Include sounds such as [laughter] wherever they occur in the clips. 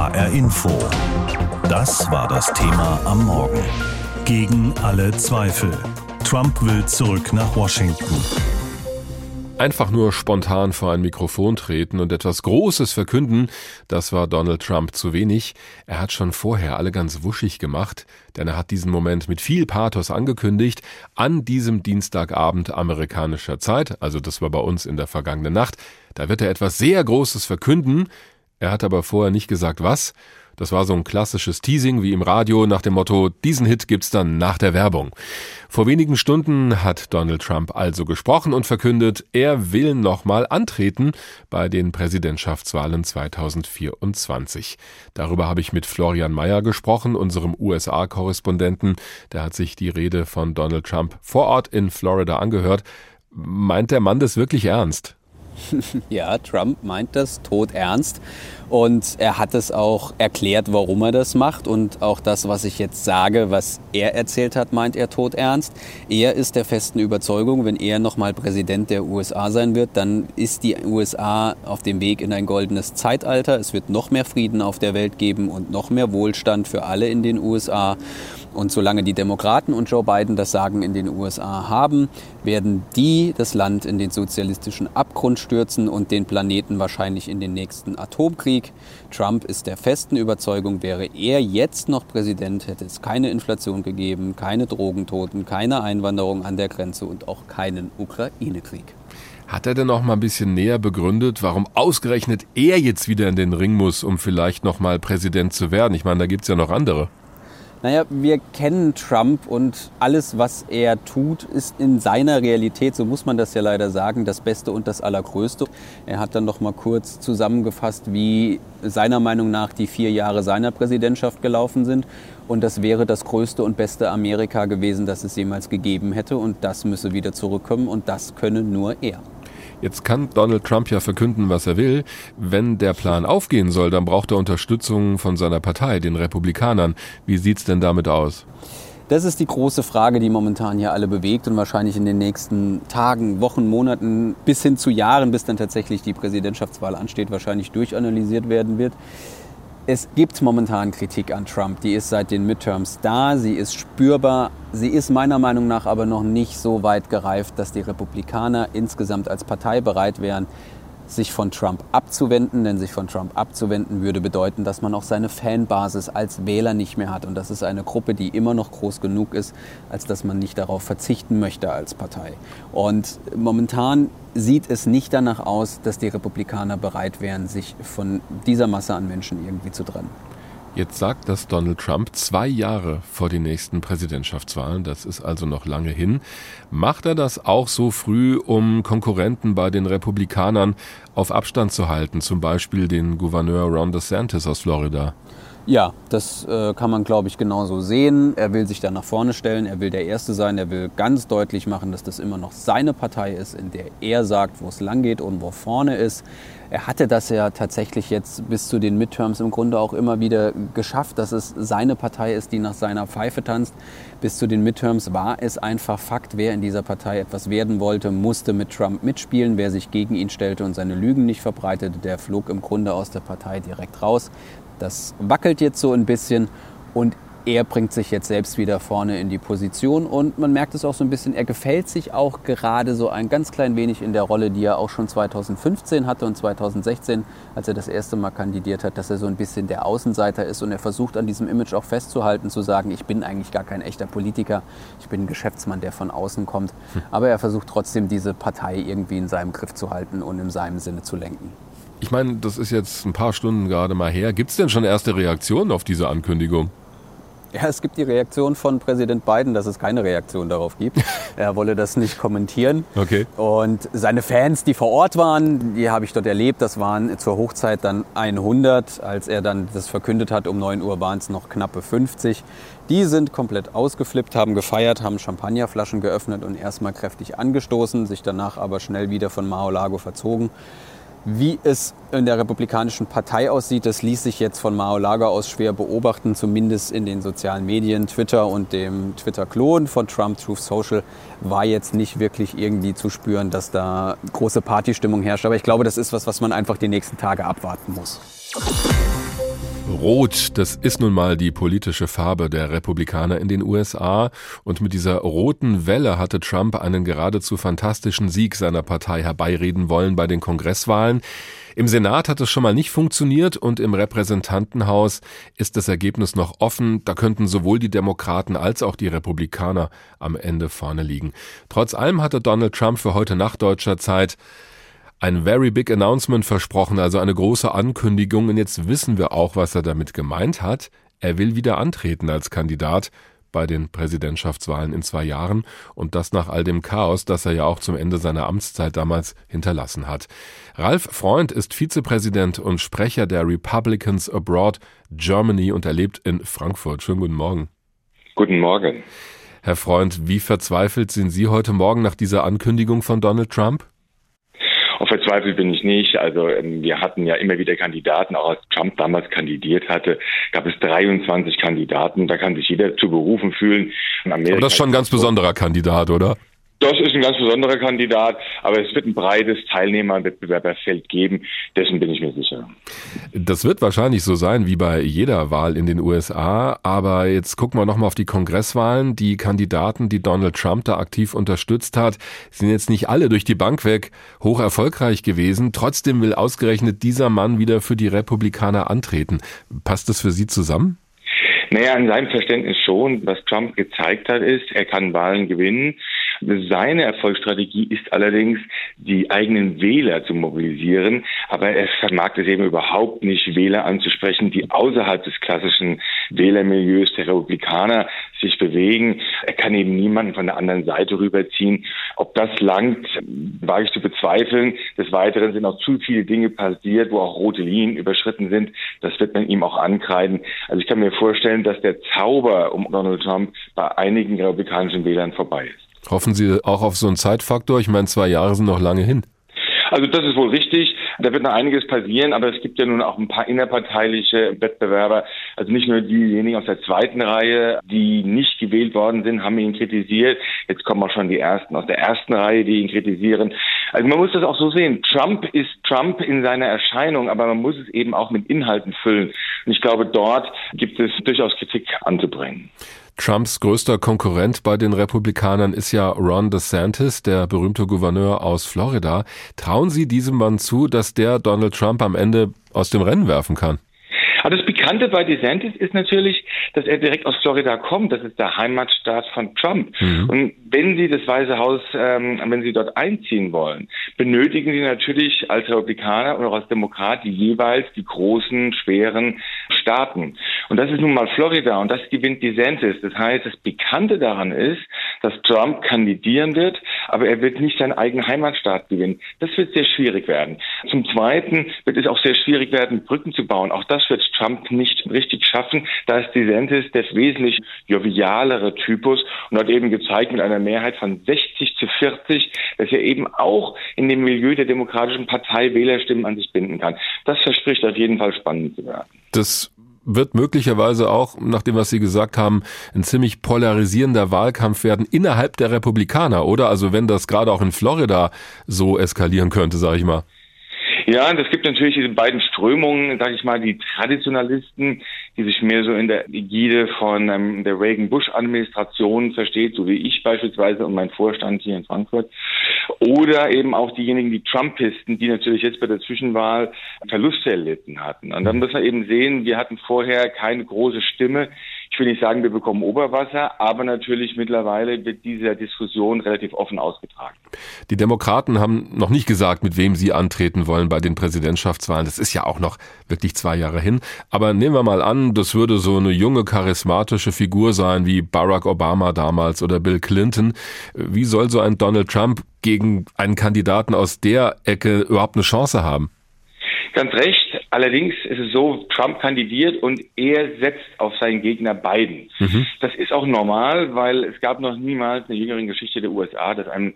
HR Info. Das war das Thema am Morgen. Gegen alle Zweifel. Trump will zurück nach Washington. Einfach nur spontan vor ein Mikrofon treten und etwas Großes verkünden, das war Donald Trump zu wenig. Er hat schon vorher alle ganz wuschig gemacht, denn er hat diesen Moment mit viel Pathos angekündigt, an diesem Dienstagabend amerikanischer Zeit, also das war bei uns in der vergangenen Nacht, da wird er etwas sehr Großes verkünden, er hat aber vorher nicht gesagt was, das war so ein klassisches Teasing wie im Radio nach dem Motto, diesen Hit gibt's dann nach der Werbung. Vor wenigen Stunden hat Donald Trump also gesprochen und verkündet, er will nochmal antreten bei den Präsidentschaftswahlen 2024. Darüber habe ich mit Florian Mayer gesprochen, unserem USA-Korrespondenten. Der hat sich die Rede von Donald Trump vor Ort in Florida angehört. Meint der Mann das wirklich ernst? [laughs] ja, Trump meint das tot ernst. Und er hat es auch erklärt, warum er das macht. Und auch das, was ich jetzt sage, was er erzählt hat, meint er tot ernst. Er ist der festen Überzeugung, wenn er nochmal Präsident der USA sein wird, dann ist die USA auf dem Weg in ein goldenes Zeitalter. Es wird noch mehr Frieden auf der Welt geben und noch mehr Wohlstand für alle in den USA. Und solange die Demokraten und Joe Biden das Sagen in den USA haben, werden die das Land in den sozialistischen Abgrund stürzen und den Planeten wahrscheinlich in den nächsten Atomkrieg. Trump ist der festen Überzeugung, wäre er jetzt noch Präsident, hätte es keine Inflation gegeben, keine Drogentoten, keine Einwanderung an der Grenze und auch keinen Ukraine-Krieg. Hat er denn noch mal ein bisschen näher begründet, warum ausgerechnet er jetzt wieder in den Ring muss, um vielleicht noch mal Präsident zu werden? Ich meine, da gibt es ja noch andere. Naja, wir kennen Trump und alles, was er tut, ist in seiner Realität, so muss man das ja leider sagen, das Beste und das Allergrößte. Er hat dann noch mal kurz zusammengefasst, wie seiner Meinung nach die vier Jahre seiner Präsidentschaft gelaufen sind. Und das wäre das größte und beste Amerika gewesen, das es jemals gegeben hätte. Und das müsse wieder zurückkommen und das könne nur er. Jetzt kann Donald Trump ja verkünden, was er will. Wenn der Plan aufgehen soll, dann braucht er Unterstützung von seiner Partei, den Republikanern. Wie sieht's denn damit aus? Das ist die große Frage, die momentan hier alle bewegt und wahrscheinlich in den nächsten Tagen, Wochen, Monaten bis hin zu Jahren, bis dann tatsächlich die Präsidentschaftswahl ansteht, wahrscheinlich durchanalysiert werden wird. Es gibt momentan Kritik an Trump, die ist seit den Midterms da, sie ist spürbar, sie ist meiner Meinung nach aber noch nicht so weit gereift, dass die Republikaner insgesamt als Partei bereit wären, sich von Trump abzuwenden, denn sich von Trump abzuwenden würde bedeuten, dass man auch seine Fanbasis als Wähler nicht mehr hat. Und das ist eine Gruppe, die immer noch groß genug ist, als dass man nicht darauf verzichten möchte als Partei. Und momentan sieht es nicht danach aus, dass die Republikaner bereit wären, sich von dieser Masse an Menschen irgendwie zu trennen. Jetzt sagt das Donald Trump zwei Jahre vor den nächsten Präsidentschaftswahlen, das ist also noch lange hin. Macht er das auch so früh, um Konkurrenten bei den Republikanern auf Abstand zu halten, zum Beispiel den Gouverneur Ron DeSantis aus Florida? Ja, das äh, kann man, glaube ich, genauso sehen. Er will sich da nach vorne stellen, er will der Erste sein, er will ganz deutlich machen, dass das immer noch seine Partei ist, in der er sagt, wo es lang geht und wo vorne ist. Er hatte das ja tatsächlich jetzt bis zu den Midterms im Grunde auch immer wieder geschafft, dass es seine Partei ist, die nach seiner Pfeife tanzt. Bis zu den Midterms war es einfach Fakt, wer in dieser Partei etwas werden wollte, musste mit Trump mitspielen. Wer sich gegen ihn stellte und seine Lügen nicht verbreitete, der flog im Grunde aus der Partei direkt raus. Das wackelt jetzt so ein bisschen und er bringt sich jetzt selbst wieder vorne in die Position und man merkt es auch so ein bisschen, er gefällt sich auch gerade so ein ganz klein wenig in der Rolle, die er auch schon 2015 hatte und 2016, als er das erste Mal kandidiert hat, dass er so ein bisschen der Außenseiter ist und er versucht an diesem Image auch festzuhalten, zu sagen, ich bin eigentlich gar kein echter Politiker, ich bin ein Geschäftsmann, der von außen kommt, hm. aber er versucht trotzdem diese Partei irgendwie in seinem Griff zu halten und in seinem Sinne zu lenken. Ich meine, das ist jetzt ein paar Stunden gerade mal her. Gibt es denn schon erste Reaktionen auf diese Ankündigung? Ja, es gibt die Reaktion von Präsident Biden, dass es keine Reaktion darauf gibt. [laughs] er wolle das nicht kommentieren. Okay. Und seine Fans, die vor Ort waren, die habe ich dort erlebt. Das waren zur Hochzeit dann 100. Als er dann das verkündet hat, um 9 Uhr waren es noch knappe 50. Die sind komplett ausgeflippt, haben gefeiert, haben Champagnerflaschen geöffnet und erstmal kräftig angestoßen, sich danach aber schnell wieder von Mar-a-Lago verzogen. Wie es in der Republikanischen Partei aussieht, das ließ sich jetzt von Mao Lager aus schwer beobachten, zumindest in den sozialen Medien. Twitter und dem Twitter-Klon von Trump, Truth Social, war jetzt nicht wirklich irgendwie zu spüren, dass da große Partystimmung herrscht. Aber ich glaube, das ist was, was man einfach die nächsten Tage abwarten muss. Rot, das ist nun mal die politische Farbe der Republikaner in den USA und mit dieser roten Welle hatte Trump einen geradezu fantastischen Sieg seiner Partei herbeireden wollen bei den Kongresswahlen. Im Senat hat es schon mal nicht funktioniert und im Repräsentantenhaus ist das Ergebnis noch offen. Da könnten sowohl die Demokraten als auch die Republikaner am Ende vorne liegen. Trotz allem hatte Donald Trump für heute Nacht deutscher Zeit ein very big announcement versprochen, also eine große Ankündigung. Und jetzt wissen wir auch, was er damit gemeint hat. Er will wieder antreten als Kandidat bei den Präsidentschaftswahlen in zwei Jahren und das nach all dem Chaos, das er ja auch zum Ende seiner Amtszeit damals hinterlassen hat. Ralf Freund ist Vizepräsident und Sprecher der Republicans Abroad Germany und er lebt in Frankfurt. Schönen guten Morgen. Guten Morgen. Herr Freund, wie verzweifelt sind Sie heute Morgen nach dieser Ankündigung von Donald Trump? Auch verzweifelt bin ich nicht. Also ähm, wir hatten ja immer wieder Kandidaten, auch als Trump damals kandidiert hatte, gab es 23 Kandidaten. Da kann sich jeder zu berufen fühlen. Aber das ist schon ein ganz besonderer Kandidat, oder? Das ist ein ganz besonderer Kandidat, aber es wird ein breites Teilnehmerwettbewerberfeld geben, dessen bin ich mir sicher. Das wird wahrscheinlich so sein wie bei jeder Wahl in den USA, aber jetzt gucken wir nochmal auf die Kongresswahlen. Die Kandidaten, die Donald Trump da aktiv unterstützt hat, sind jetzt nicht alle durch die Bank weg hoch erfolgreich gewesen. Trotzdem will ausgerechnet dieser Mann wieder für die Republikaner antreten. Passt das für Sie zusammen? Naja, in seinem Verständnis schon. Was Trump gezeigt hat, ist, er kann Wahlen gewinnen. Seine Erfolgsstrategie ist allerdings, die eigenen Wähler zu mobilisieren, aber er vermag es eben überhaupt nicht, Wähler anzusprechen, die außerhalb des klassischen Wählermilieus der Republikaner sich bewegen. Er kann eben niemanden von der anderen Seite rüberziehen. Ob das langt, wage ich zu bezweifeln. Des Weiteren sind auch zu viele Dinge passiert, wo auch rote Linien überschritten sind. Das wird man ihm auch ankreiden. Also ich kann mir vorstellen, dass der Zauber um Donald Trump bei einigen republikanischen Wählern vorbei ist. Hoffen Sie auch auf so einen Zeitfaktor? Ich meine, zwei Jahre sind noch lange hin. Also das ist wohl richtig. Da wird noch einiges passieren, aber es gibt ja nun auch ein paar innerparteiliche Wettbewerber. Also nicht nur diejenigen aus der zweiten Reihe, die nicht gewählt worden sind, haben ihn kritisiert. Jetzt kommen auch schon die ersten aus der ersten Reihe, die ihn kritisieren. Also man muss das auch so sehen. Trump ist Trump in seiner Erscheinung, aber man muss es eben auch mit Inhalten füllen. Und ich glaube, dort gibt es durchaus Kritik anzubringen. Trumps größter Konkurrent bei den Republikanern ist ja Ron DeSantis, der berühmte Gouverneur aus Florida. Trauen Sie diesem Mann zu, dass der Donald Trump am Ende aus dem Rennen werfen kann? Aber das Pikante bei DeSantis ist natürlich, dass er direkt aus Florida kommt. Das ist der Heimatstaat von Trump. Mhm. Und wenn Sie das Weiße Haus, ähm, wenn Sie dort einziehen wollen, benötigen Sie natürlich als Republikaner und auch als Demokrat jeweils die großen, schweren Staaten. Und das ist nun mal Florida und das gewinnt DeSantis. Das heißt, das Bekannte daran ist, dass Trump kandidieren wird, aber er wird nicht seinen eigenen Heimatstaat gewinnen. Das wird sehr schwierig werden. Zum Zweiten wird es auch sehr schwierig werden, Brücken zu bauen. Auch das wird Trump nicht richtig schaffen. Da ist DeSantis der wesentlich jovialere Typus und hat eben gezeigt mit einer Mehrheit von 60 zu 40, dass er eben auch in dem Milieu der Demokratischen Partei Wählerstimmen an sich binden kann. Das verspricht auf jeden Fall spannend zu werden. Das wird möglicherweise auch, nach dem, was Sie gesagt haben, ein ziemlich polarisierender Wahlkampf werden innerhalb der Republikaner, oder? Also wenn das gerade auch in Florida so eskalieren könnte, sage ich mal. Ja, und es gibt natürlich diese beiden Strömungen, sage ich mal, die Traditionalisten, die sich mehr so in der Ägide von ähm, der Reagan-Bush-Administration versteht, so wie ich beispielsweise und mein Vorstand hier in Frankfurt. Oder eben auch diejenigen, die Trumpisten, die natürlich jetzt bei der Zwischenwahl Verluste erlitten hatten. Und dann muss man eben sehen, wir hatten vorher keine große Stimme ich will nicht sagen, wir bekommen Oberwasser, aber natürlich mittlerweile wird diese Diskussion relativ offen ausgetragen. Die Demokraten haben noch nicht gesagt, mit wem sie antreten wollen bei den Präsidentschaftswahlen. Das ist ja auch noch wirklich zwei Jahre hin. Aber nehmen wir mal an, das würde so eine junge, charismatische Figur sein wie Barack Obama damals oder Bill Clinton. Wie soll so ein Donald Trump gegen einen Kandidaten aus der Ecke überhaupt eine Chance haben? Ganz recht. Allerdings ist es so, Trump kandidiert und er setzt auf seinen Gegner Biden. Mhm. Das ist auch normal, weil es gab noch niemals in der jüngeren Geschichte der USA, dass ein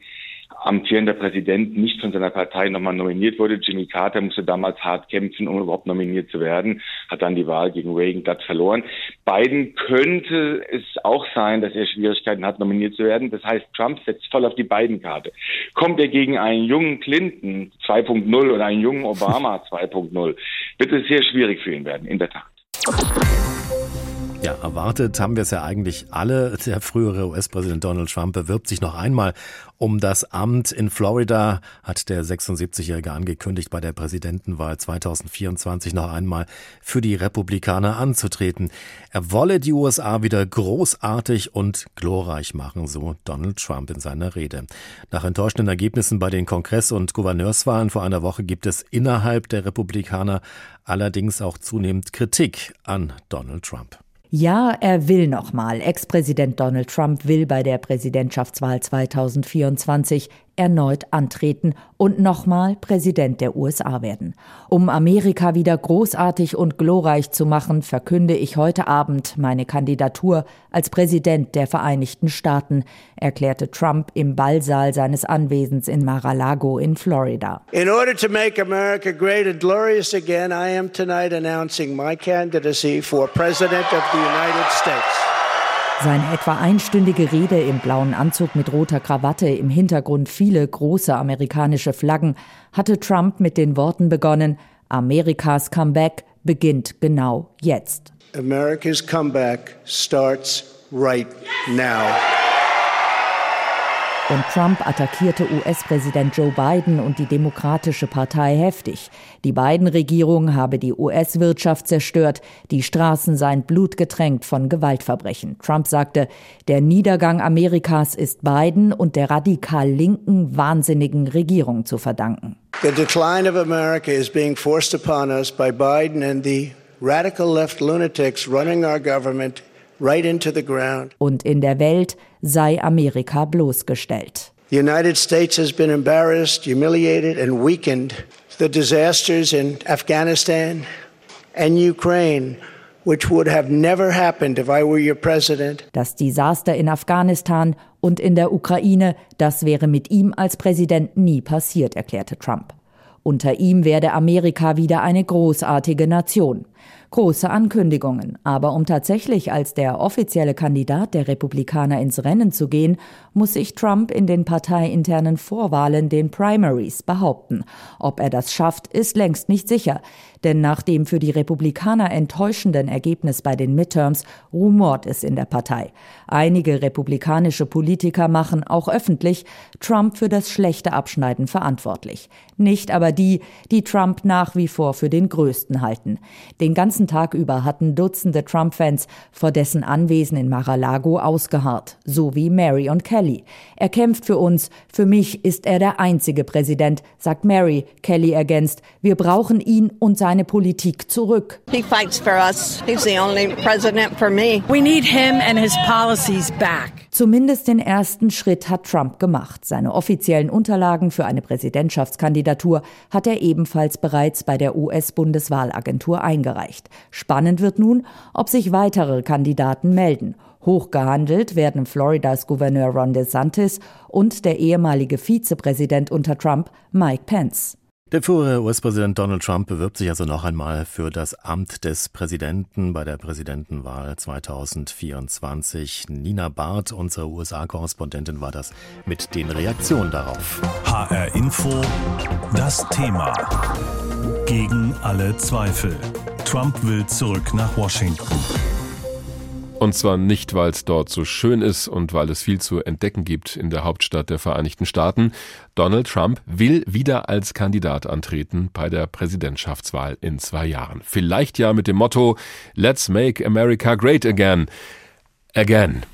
amtierender Präsident nicht von seiner Partei nochmal nominiert wurde. Jimmy Carter musste damals hart kämpfen, um überhaupt nominiert zu werden, hat dann die Wahl gegen Reagan glatt verloren. Biden könnte es auch sein, dass er Schwierigkeiten hat, nominiert zu werden. Das heißt, Trump setzt voll auf die Biden-Karte. Kommt er gegen einen jungen Clinton 2.0 oder einen jungen Obama [laughs] 2.0, wird es sehr schwierig für ihn werden, in der Tat. Ja, erwartet haben wir es ja eigentlich alle. Der frühere US-Präsident Donald Trump bewirbt sich noch einmal um das Amt in Florida, hat der 76-Jährige angekündigt, bei der Präsidentenwahl 2024 noch einmal für die Republikaner anzutreten. Er wolle die USA wieder großartig und glorreich machen, so Donald Trump in seiner Rede. Nach enttäuschenden Ergebnissen bei den Kongress- und Gouverneurswahlen vor einer Woche gibt es innerhalb der Republikaner allerdings auch zunehmend Kritik an Donald Trump. Ja, er will nochmal. Ex-Präsident Donald Trump will bei der Präsidentschaftswahl 2024 erneut antreten und nochmal Präsident der USA werden. Um Amerika wieder großartig und glorreich zu machen, verkünde ich heute Abend meine Kandidatur als Präsident der Vereinigten Staaten, erklärte Trump im Ballsaal seines Anwesens in Mar-a-Lago in Florida. In order to make America great and glorious again, I am tonight announcing my candidacy for President of the United States. Seine etwa einstündige Rede im blauen Anzug mit roter Krawatte, im Hintergrund viele große amerikanische Flaggen, hatte Trump mit den Worten begonnen, Amerikas Comeback beginnt genau jetzt. America's comeback starts right now. Und Trump attackierte US-Präsident Joe Biden und die Demokratische Partei heftig. Die Biden-Regierung habe die US-Wirtschaft zerstört, die Straßen seien blutgetränkt von Gewaltverbrechen. Trump sagte, der Niedergang Amerikas ist Biden und der radikal linken, wahnsinnigen Regierung zu verdanken. The decline of America is being forced upon us by Biden and the radical left lunatics running our government right into the ground. Und in der Welt sei Amerika bloßgestellt. The United States has been embarrassed, humiliated and weakened. The disasters in Afghanistan and Ukraine which would have never happened if I were your president. Das Desaster in Afghanistan und in der Ukraine, das wäre mit ihm als Präsident nie passiert, erklärte Trump. Unter ihm werde Amerika wieder eine großartige Nation. Große Ankündigungen, aber um tatsächlich als der offizielle Kandidat der Republikaner ins Rennen zu gehen, muss sich Trump in den parteiinternen Vorwahlen, den Primaries, behaupten. Ob er das schafft, ist längst nicht sicher. Denn nach dem für die Republikaner enttäuschenden Ergebnis bei den Midterms rumort es in der Partei. Einige republikanische Politiker machen auch öffentlich Trump für das schlechte Abschneiden verantwortlich. Nicht aber die, die Trump nach wie vor für den größten halten. Den ganzen Tag über hatten Dutzende Trump-Fans vor dessen Anwesen in Mar-a-Lago ausgeharrt, so wie Mary und Kelly. Er kämpft für uns, für mich ist er der einzige Präsident, sagt Mary. Kelly ergänzt, wir brauchen ihn und seine seine Politik zurück. He fights for us. He's the only president for me. We need him and his policies back. Zumindest den ersten Schritt hat Trump gemacht. Seine offiziellen Unterlagen für eine Präsidentschaftskandidatur hat er ebenfalls bereits bei der US-Bundeswahlagentur eingereicht. Spannend wird nun, ob sich weitere Kandidaten melden. Hochgehandelt werden Floridas Gouverneur Ron DeSantis und der ehemalige Vizepräsident unter Trump, Mike Pence. Der frühere US-Präsident Donald Trump bewirbt sich also noch einmal für das Amt des Präsidenten bei der Präsidentenwahl 2024. Nina Barth, unsere USA-Korrespondentin, war das mit den Reaktionen darauf. HR Info, das Thema. Gegen alle Zweifel. Trump will zurück nach Washington. Und zwar nicht, weil es dort so schön ist und weil es viel zu entdecken gibt in der Hauptstadt der Vereinigten Staaten. Donald Trump will wieder als Kandidat antreten bei der Präsidentschaftswahl in zwei Jahren. Vielleicht ja mit dem Motto Let's make America great again. Again.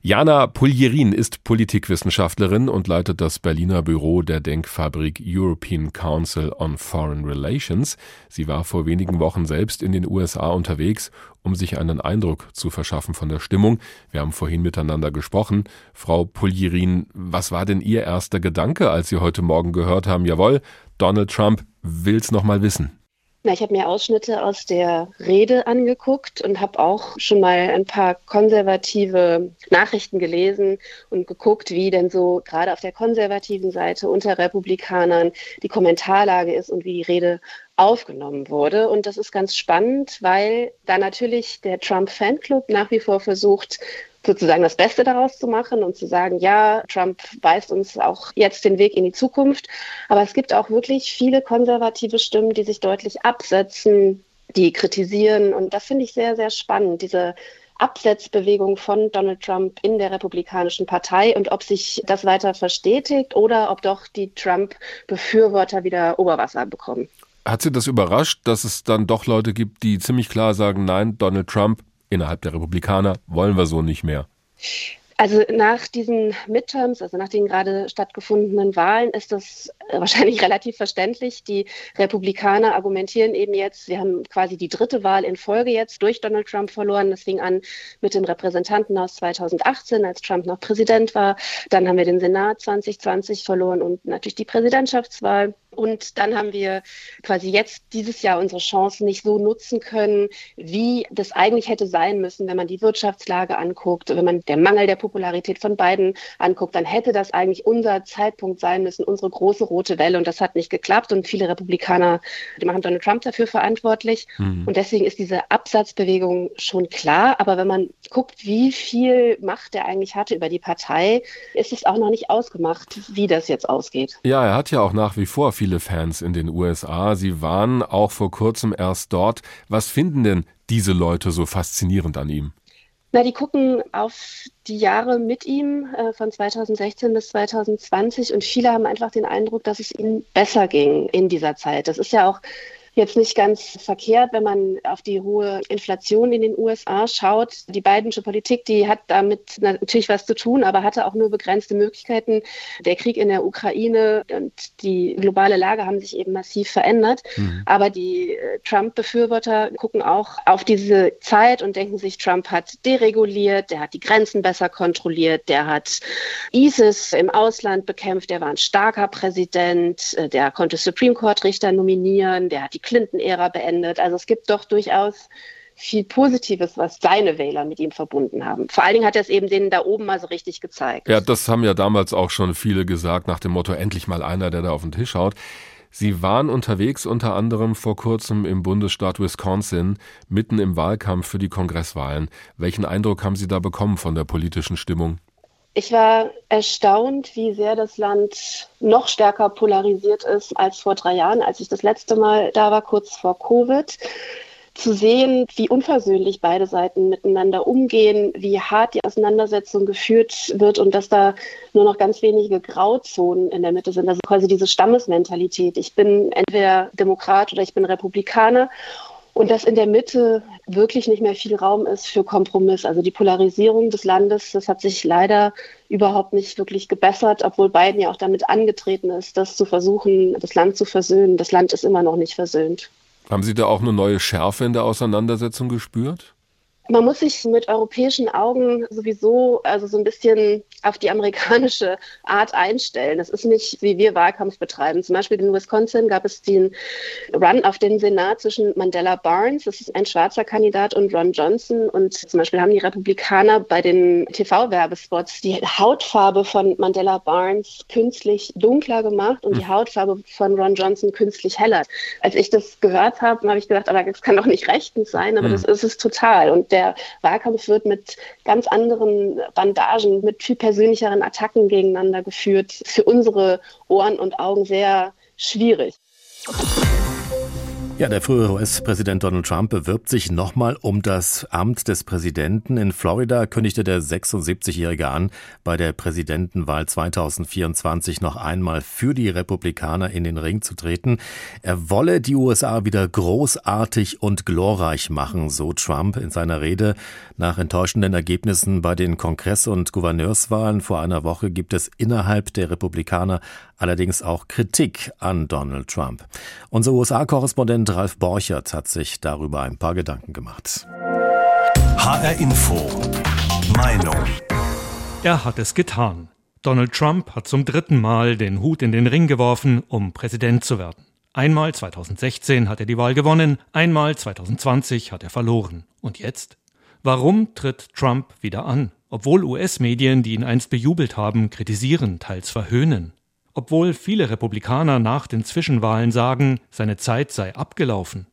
Jana Puljerin ist Politikwissenschaftlerin und leitet das Berliner Büro der Denkfabrik European Council on Foreign Relations. Sie war vor wenigen Wochen selbst in den USA unterwegs, um sich einen Eindruck zu verschaffen von der Stimmung. Wir haben vorhin miteinander gesprochen. Frau Puljerin, was war denn Ihr erster Gedanke, als Sie heute Morgen gehört haben, jawohl, Donald Trump will's noch mal wissen? Na, ich habe mir Ausschnitte aus der Rede angeguckt und habe auch schon mal ein paar konservative Nachrichten gelesen und geguckt, wie denn so gerade auf der konservativen Seite unter Republikanern die Kommentarlage ist und wie die Rede aufgenommen wurde. Und das ist ganz spannend, weil da natürlich der Trump-Fanclub nach wie vor versucht, sozusagen das Beste daraus zu machen und zu sagen, ja, Trump weist uns auch jetzt den Weg in die Zukunft. Aber es gibt auch wirklich viele konservative Stimmen, die sich deutlich absetzen, die kritisieren. Und das finde ich sehr, sehr spannend, diese Absetzbewegung von Donald Trump in der Republikanischen Partei und ob sich das weiter verstetigt oder ob doch die Trump-Befürworter wieder Oberwasser bekommen. Hat Sie das überrascht, dass es dann doch Leute gibt, die ziemlich klar sagen, nein, Donald Trump innerhalb der Republikaner wollen wir so nicht mehr? Also nach diesen Midterms, also nach den gerade stattgefundenen Wahlen, ist das äh, [laughs] wahrscheinlich relativ verständlich. Die Republikaner argumentieren eben jetzt, wir haben quasi die dritte Wahl in Folge jetzt durch Donald Trump verloren. Das fing an mit dem Repräsentantenhaus 2018, als Trump noch Präsident war. Dann haben wir den Senat 2020 verloren und natürlich die Präsidentschaftswahl. Und dann haben wir quasi jetzt dieses Jahr unsere Chancen nicht so nutzen können, wie das eigentlich hätte sein müssen, wenn man die Wirtschaftslage anguckt, wenn man der Mangel der Popularität von beiden anguckt, dann hätte das eigentlich unser Zeitpunkt sein müssen, unsere große rote Welle. Und das hat nicht geklappt. Und viele Republikaner, die machen Donald Trump dafür verantwortlich. Mhm. Und deswegen ist diese Absatzbewegung schon klar. Aber wenn man guckt, wie viel Macht er eigentlich hatte über die Partei, ist es auch noch nicht ausgemacht, wie das jetzt ausgeht. Ja, er hat ja auch nach wie vor viele viele Fans in den USA. Sie waren auch vor kurzem erst dort. Was finden denn diese Leute so faszinierend an ihm? Na, die gucken auf die Jahre mit ihm äh, von 2016 bis 2020 und viele haben einfach den Eindruck, dass es ihnen besser ging in dieser Zeit. Das ist ja auch jetzt nicht ganz verkehrt, wenn man auf die hohe Inflation in den USA schaut. Die Bidenische Politik, die hat damit natürlich was zu tun, aber hatte auch nur begrenzte Möglichkeiten. Der Krieg in der Ukraine und die globale Lage haben sich eben massiv verändert. Mhm. Aber die äh, Trump-Befürworter gucken auch auf diese Zeit und denken sich, Trump hat dereguliert, der hat die Grenzen besser kontrolliert, der hat ISIS im Ausland bekämpft, der war ein starker Präsident, äh, der konnte Supreme Court-Richter nominieren, der hat die Clinton-Ära beendet. Also es gibt doch durchaus viel Positives, was seine Wähler mit ihm verbunden haben. Vor allen Dingen hat er es eben denen da oben mal so richtig gezeigt. Ja, das haben ja damals auch schon viele gesagt, nach dem Motto, endlich mal einer, der da auf den Tisch haut. Sie waren unterwegs unter anderem vor kurzem im Bundesstaat Wisconsin, mitten im Wahlkampf für die Kongresswahlen. Welchen Eindruck haben Sie da bekommen von der politischen Stimmung? Ich war erstaunt, wie sehr das Land noch stärker polarisiert ist als vor drei Jahren, als ich das letzte Mal da war, kurz vor Covid. Zu sehen, wie unversöhnlich beide Seiten miteinander umgehen, wie hart die Auseinandersetzung geführt wird und dass da nur noch ganz wenige Grauzonen in der Mitte sind. Also quasi diese Stammesmentalität. Ich bin entweder Demokrat oder ich bin Republikaner und dass in der Mitte wirklich nicht mehr viel Raum ist für Kompromiss. Also die Polarisierung des Landes, das hat sich leider überhaupt nicht wirklich gebessert, obwohl Biden ja auch damit angetreten ist, das zu versuchen, das Land zu versöhnen. Das Land ist immer noch nicht versöhnt. Haben Sie da auch eine neue Schärfe in der Auseinandersetzung gespürt? Man muss sich mit europäischen Augen sowieso also so ein bisschen auf die amerikanische Art einstellen. Das ist nicht, wie wir Wahlkampf betreiben. Zum Beispiel in Wisconsin gab es den Run auf den Senat zwischen Mandela Barnes, das ist ein schwarzer Kandidat, und Ron Johnson. Und zum Beispiel haben die Republikaner bei den TV-Werbespots die Hautfarbe von Mandela Barnes künstlich dunkler gemacht und die hm. Hautfarbe von Ron Johnson künstlich heller. Als ich das gehört habe, habe ich gedacht, aber das kann doch nicht rechtens sein, aber mhm. das ist es total. Und der Wahlkampf wird mit ganz anderen Bandagen, mit viel persönlicheren Attacken gegeneinander geführt. Für unsere Ohren und Augen sehr schwierig. Ja, der frühere US-Präsident Donald Trump bewirbt sich nochmal um das Amt des Präsidenten. In Florida kündigte der 76-Jährige an, bei der Präsidentenwahl 2024 noch einmal für die Republikaner in den Ring zu treten. Er wolle die USA wieder großartig und glorreich machen, so Trump in seiner Rede. Nach enttäuschenden Ergebnissen bei den Kongress- und Gouverneurswahlen vor einer Woche gibt es innerhalb der Republikaner allerdings auch Kritik an Donald Trump. Unser USA-Korrespondent Ralf Borchert hat sich darüber ein paar Gedanken gemacht. HR Info. Meinung. Er hat es getan. Donald Trump hat zum dritten Mal den Hut in den Ring geworfen, um Präsident zu werden. Einmal 2016 hat er die Wahl gewonnen, einmal 2020 hat er verloren. Und jetzt? Warum tritt Trump wieder an? Obwohl US-Medien, die ihn einst bejubelt haben, kritisieren, teils verhöhnen obwohl viele Republikaner nach den Zwischenwahlen sagen, seine Zeit sei abgelaufen.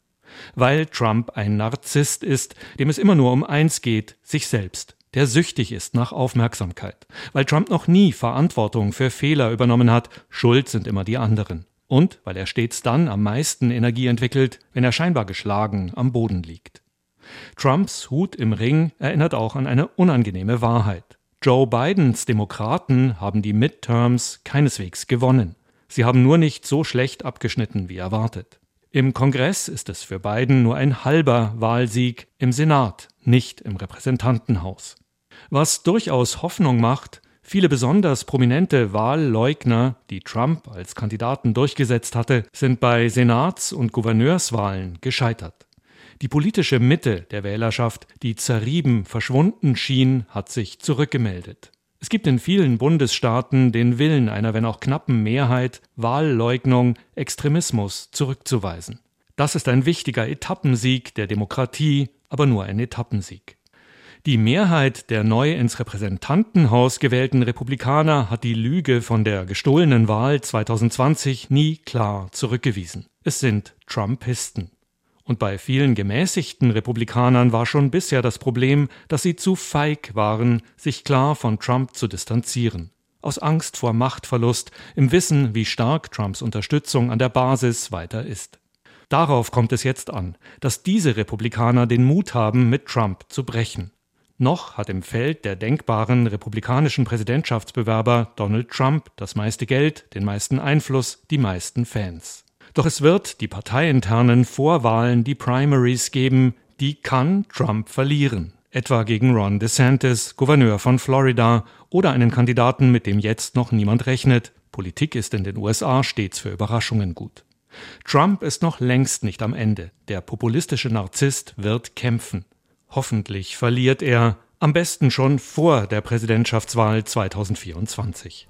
Weil Trump ein Narzisst ist, dem es immer nur um eins geht, sich selbst, der süchtig ist nach Aufmerksamkeit. Weil Trump noch nie Verantwortung für Fehler übernommen hat, schuld sind immer die anderen. Und weil er stets dann am meisten Energie entwickelt, wenn er scheinbar geschlagen am Boden liegt. Trumps Hut im Ring erinnert auch an eine unangenehme Wahrheit. Joe Bidens Demokraten haben die Midterms keineswegs gewonnen. Sie haben nur nicht so schlecht abgeschnitten wie erwartet. Im Kongress ist es für Biden nur ein halber Wahlsieg, im Senat, nicht im Repräsentantenhaus. Was durchaus Hoffnung macht, viele besonders prominente Wahlleugner, die Trump als Kandidaten durchgesetzt hatte, sind bei Senats- und Gouverneurswahlen gescheitert. Die politische Mitte der Wählerschaft, die zerrieben verschwunden schien, hat sich zurückgemeldet. Es gibt in vielen Bundesstaaten den Willen einer, wenn auch knappen Mehrheit, Wahlleugnung, Extremismus zurückzuweisen. Das ist ein wichtiger Etappensieg der Demokratie, aber nur ein Etappensieg. Die Mehrheit der neu ins Repräsentantenhaus gewählten Republikaner hat die Lüge von der gestohlenen Wahl 2020 nie klar zurückgewiesen. Es sind Trumpisten. Und bei vielen gemäßigten Republikanern war schon bisher das Problem, dass sie zu feig waren, sich klar von Trump zu distanzieren. Aus Angst vor Machtverlust, im Wissen, wie stark Trumps Unterstützung an der Basis weiter ist. Darauf kommt es jetzt an, dass diese Republikaner den Mut haben, mit Trump zu brechen. Noch hat im Feld der denkbaren republikanischen Präsidentschaftsbewerber Donald Trump das meiste Geld, den meisten Einfluss, die meisten Fans. Doch es wird die parteiinternen Vorwahlen, die Primaries geben, die kann Trump verlieren. Etwa gegen Ron DeSantis, Gouverneur von Florida, oder einen Kandidaten, mit dem jetzt noch niemand rechnet. Politik ist in den USA stets für Überraschungen gut. Trump ist noch längst nicht am Ende. Der populistische Narzisst wird kämpfen. Hoffentlich verliert er, am besten schon vor der Präsidentschaftswahl 2024.